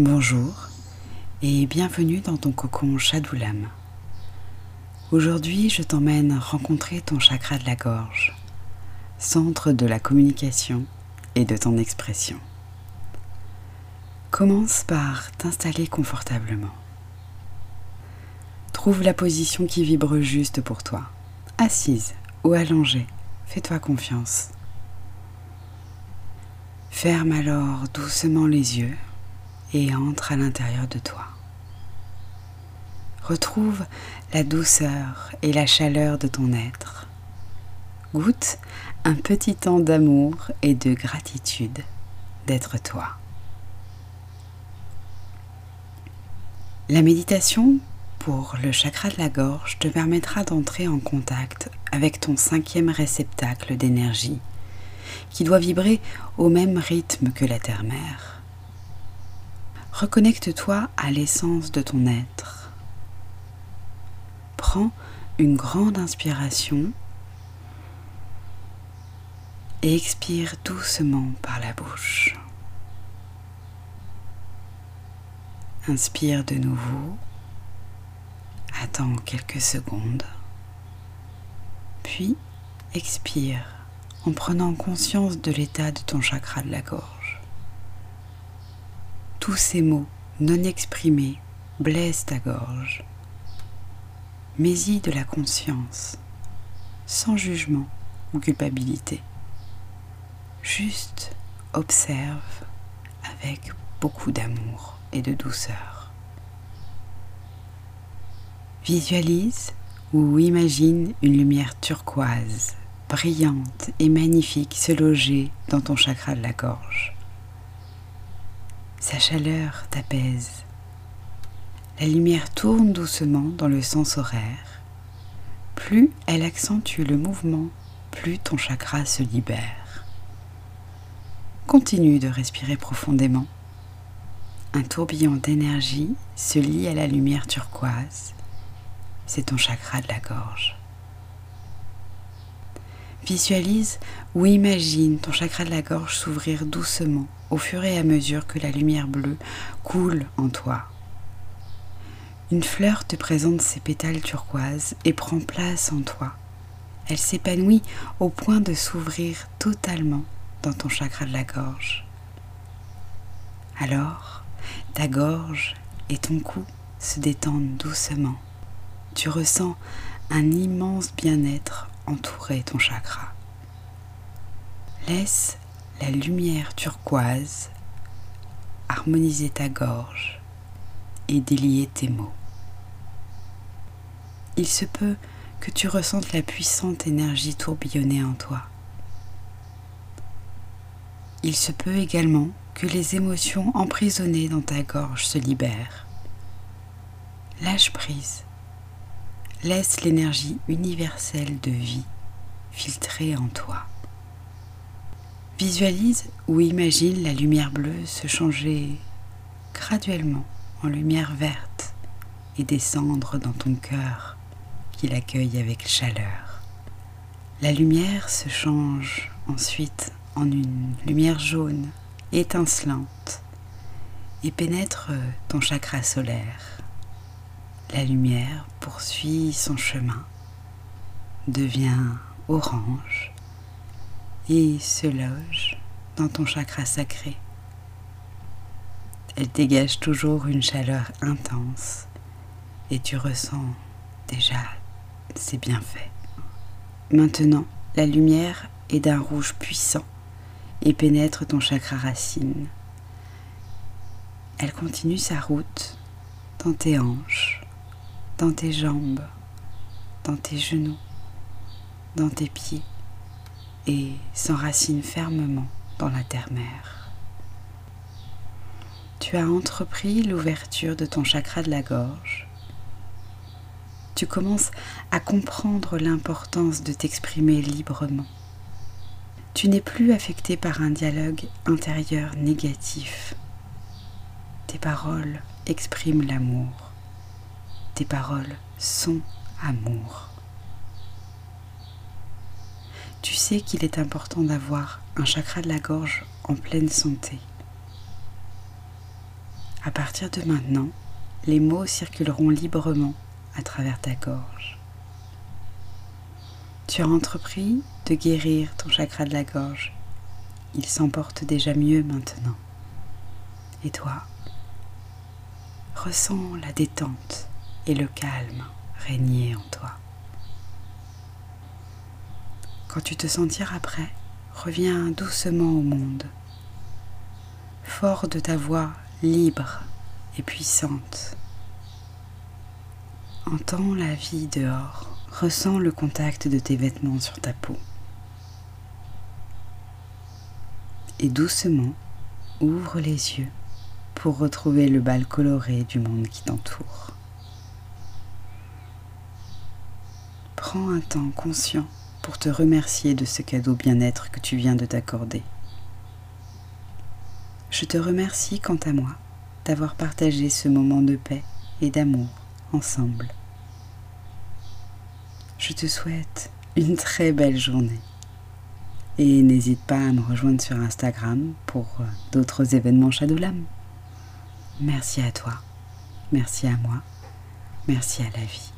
Bonjour et bienvenue dans ton cocon Shadoulam. Aujourd'hui, je t'emmène rencontrer ton chakra de la gorge, centre de la communication et de ton expression. Commence par t'installer confortablement. Trouve la position qui vibre juste pour toi, assise ou allongée, fais-toi confiance. Ferme alors doucement les yeux et entre à l'intérieur de toi. Retrouve la douceur et la chaleur de ton être. Goûte un petit temps d'amour et de gratitude d'être toi. La méditation pour le chakra de la gorge te permettra d'entrer en contact avec ton cinquième réceptacle d'énergie qui doit vibrer au même rythme que la terre-mère. Reconnecte-toi à l'essence de ton être. Prends une grande inspiration et expire doucement par la bouche. Inspire de nouveau. Attends quelques secondes. Puis expire en prenant conscience de l'état de ton chakra de la gorge tous ces mots non exprimés blessent ta gorge. Mets-y de la conscience, sans jugement ou culpabilité. Juste observe avec beaucoup d'amour et de douceur. Visualise ou imagine une lumière turquoise, brillante et magnifique se loger dans ton chakra de la gorge. Sa chaleur t'apaise. La lumière tourne doucement dans le sens horaire. Plus elle accentue le mouvement, plus ton chakra se libère. Continue de respirer profondément. Un tourbillon d'énergie se lie à la lumière turquoise. C'est ton chakra de la gorge. Visualise ou imagine ton chakra de la gorge s'ouvrir doucement au fur et à mesure que la lumière bleue coule en toi. Une fleur te présente ses pétales turquoises et prend place en toi. Elle s'épanouit au point de s'ouvrir totalement dans ton chakra de la gorge. Alors, ta gorge et ton cou se détendent doucement. Tu ressens un immense bien-être entourer ton chakra. Laisse la lumière turquoise harmoniser ta gorge et délier tes mots. Il se peut que tu ressentes la puissante énergie tourbillonner en toi. Il se peut également que les émotions emprisonnées dans ta gorge se libèrent. Lâche prise Laisse l'énergie universelle de vie filtrer en toi. Visualise ou imagine la lumière bleue se changer graduellement en lumière verte et descendre dans ton cœur qui l'accueille avec chaleur. La lumière se change ensuite en une lumière jaune étincelante et pénètre ton chakra solaire la lumière poursuit son chemin, devient orange et se loge dans ton chakra sacré. Elle dégage toujours une chaleur intense et tu ressens déjà ses bienfaits. Maintenant, la lumière est d'un rouge puissant et pénètre ton chakra racine. Elle continue sa route dans tes hanches, dans tes jambes, dans tes genoux, dans tes pieds et s'enracine fermement dans la terre-mère. Tu as entrepris l'ouverture de ton chakra de la gorge. Tu commences à comprendre l'importance de t'exprimer librement. Tu n'es plus affecté par un dialogue intérieur négatif. Tes paroles expriment l'amour tes paroles sont amour. Tu sais qu'il est important d'avoir un chakra de la gorge en pleine santé. À partir de maintenant, les mots circuleront librement à travers ta gorge. Tu as entrepris de guérir ton chakra de la gorge. Il s'emporte déjà mieux maintenant. Et toi, ressens la détente et le calme régner en toi. Quand tu te sentiras prêt, reviens doucement au monde, fort de ta voix libre et puissante. Entends la vie dehors, ressens le contact de tes vêtements sur ta peau. Et doucement, ouvre les yeux pour retrouver le bal coloré du monde qui t'entoure. Prends un temps conscient pour te remercier de ce cadeau bien-être que tu viens de t'accorder. Je te remercie quant à moi d'avoir partagé ce moment de paix et d'amour ensemble. Je te souhaite une très belle journée. Et n'hésite pas à me rejoindre sur Instagram pour euh, d'autres événements Shadowlam. Merci à toi, merci à moi, merci à la vie.